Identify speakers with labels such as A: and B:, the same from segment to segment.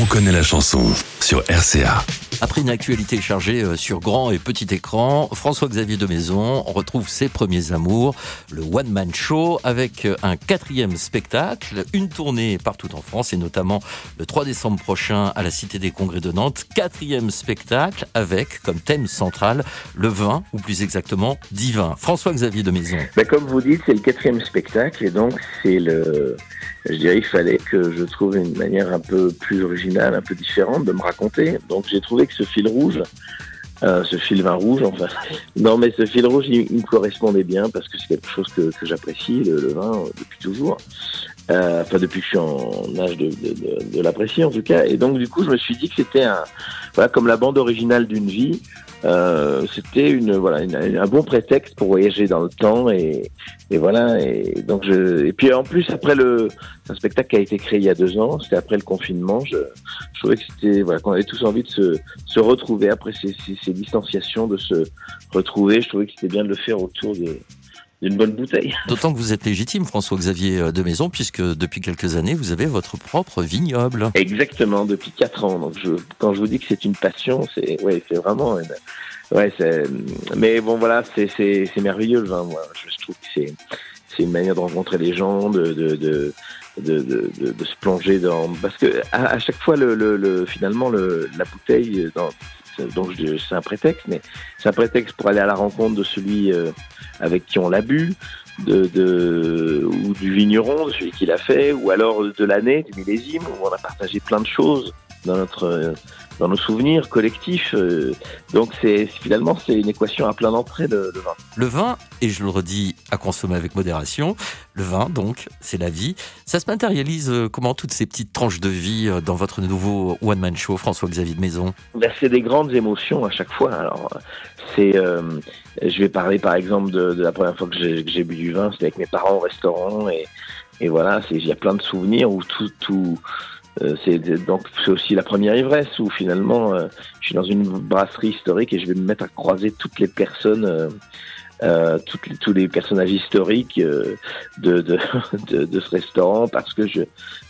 A: on connaît la chanson sur RCA.
B: Après une actualité chargée euh, sur grand et petit écran, François-Xavier de Maison retrouve ses premiers amours, le One Man Show, avec euh, un quatrième spectacle, une tournée partout en France et notamment le 3 décembre prochain à la Cité des Congrès de Nantes. Quatrième spectacle avec comme thème central le vin, ou plus exactement divin. François-Xavier de Maison.
C: Ben, comme vous dites, c'est le quatrième spectacle et donc c'est le je dirais qu'il fallait que je trouve une manière un peu plus originale, un peu différente de me raconter. Donc j'ai trouvé que ce fil rouge, euh, ce fil vin rouge, enfin, non mais ce fil rouge, il, me correspondait bien parce que c'est quelque chose que, j'apprécie, le, vin, euh, depuis toujours. Euh, enfin depuis que je suis en âge de, de, de l'apprécier en tout cas. Et donc du coup, je me suis dit que c'était un, voilà, comme la bande originale d'une vie. Euh, c'était une voilà un bon prétexte pour voyager dans le temps et, et voilà et donc je et puis en plus après le un spectacle qui a été créé il y a deux ans c'était après le confinement je, je trouvais que c'était voilà qu'on avait tous envie de se, se retrouver après ces, ces, ces distanciations de se retrouver je trouvais que c'était bien de le faire autour de d'une bonne bouteille.
B: D'autant que vous êtes légitime, François-Xavier euh, de Maison, puisque depuis quelques années, vous avez votre propre vignoble.
C: Exactement, depuis quatre ans. Donc, je, quand je vous dis que c'est une passion, c'est ouais, c'est vraiment. Ouais, c'est. Mais bon, voilà, c'est c'est c'est merveilleux le vin. Moi, je trouve que c'est c'est une manière de rencontrer les gens, de de de de, se plonger dans parce que à, chaque fois le, le, le finalement le, la bouteille dans donc c'est un prétexte, mais c'est un prétexte pour aller à la rencontre de celui euh, avec qui on l'a bu, ou du vigneron, de celui qui l'a fait, ou alors de l'année, du millésime, où on a partagé plein de choses dans notre dans nos souvenirs collectifs. Euh, donc c'est finalement c'est une équation à plein d'entrées de, vin.
B: Le vin, et je le redis, à consommer avec modération. Le vin, donc, c'est la vie. Ça se matérialise euh, comment toutes ces petites tranches de vie euh, dans votre nouveau one man show, François-Xavier de Maison?
C: Ben, C'est des grandes émotions à chaque fois. Alors c'est, je vais parler par exemple de, la première fois que j'ai bu du vin, c'était avec mes parents au restaurant et et voilà, il y a plein de souvenirs où tout, tout, euh, c'est donc c'est aussi la première ivresse où finalement euh, je suis dans une brasserie historique et je vais me mettre à croiser toutes les personnes euh, euh toutes les, tous les personnages historiques de, de, de, de, ce restaurant parce que je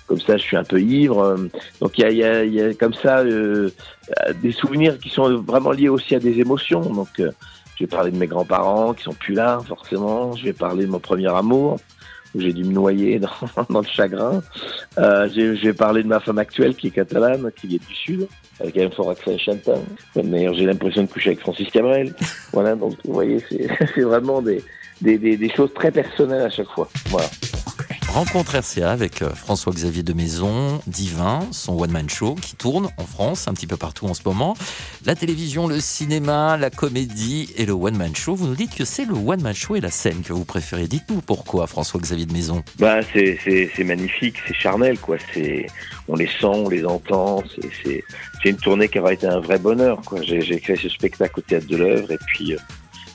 C: comme ça je suis un peu ivre. Donc il y a, y, a, y a comme ça des souvenirs qui sont vraiment liés aussi à des émotions. Donc je vais parler de mes grands-parents qui sont plus là forcément. Je vais parler de mon premier amour j'ai dû me noyer dans, dans le chagrin. Euh, j'ai parlé de ma femme actuelle qui est catalane, qui est du sud, avec un fort accent chantant. D'ailleurs, j'ai l'impression de coucher avec Francis Cabrel. Voilà, donc vous voyez, c'est vraiment des, des, des, des choses très personnelles à chaque fois. Voilà.
B: Rencontre RCA avec euh, François-Xavier de Maison, Divin, son one-man show qui tourne en France, un petit peu partout en ce moment. La télévision, le cinéma, la comédie et le one-man show. Vous nous dites que c'est le one-man show et la scène que vous préférez. Dites-nous pourquoi, François-Xavier de Maison.
C: Bah, c'est, magnifique, c'est charnel, quoi. On les sent, on les entend. C'est, une tournée qui aura été un vrai bonheur, quoi. J'ai, créé ce spectacle au Théâtre de l'œuvre et puis, euh,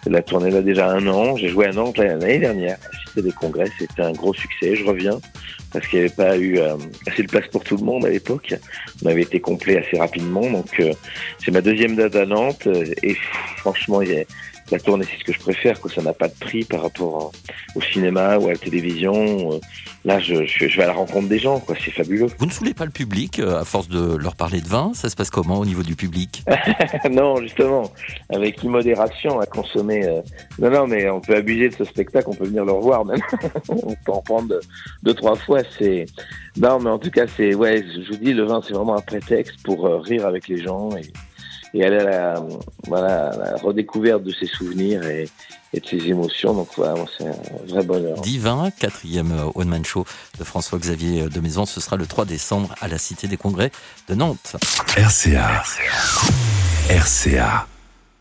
C: la tournée là déjà un an. J'ai joué un an l'année dernière des Congrès. C'était un gros succès. Je reviens parce qu'il n'y avait pas eu euh, assez de place pour tout le monde à l'époque. On avait été complet assez rapidement. Donc euh, c'est ma deuxième date à Nantes. Et franchement, la tournée, c'est ce que je préfère, que ça n'a pas de prix par rapport au cinéma ou à la télévision. Euh, là, je, je, vais à la rencontre des gens, quoi. C'est fabuleux.
B: Vous ne saoulez pas le public euh, à force de leur parler de vin? Ça se passe comment au niveau du public?
C: Non, justement, avec immodération à consommer. Euh, non, non, mais on peut abuser de ce spectacle, on peut venir le revoir même. on peut en prendre deux, trois fois. C'est non, mais en tout cas, c'est ouais. Je vous dis, le vin, c'est vraiment un prétexte pour rire avec les gens et et elle à la, voilà, la redécouverte de ses souvenirs et, et de ses émotions. Donc voilà, c'est un vrai bonheur.
B: Divin, quatrième euh, One Man Show de François-Xavier de Maison. Ce sera le 3 décembre à la Cité des Congrès de Nantes.
A: RCA. RCA.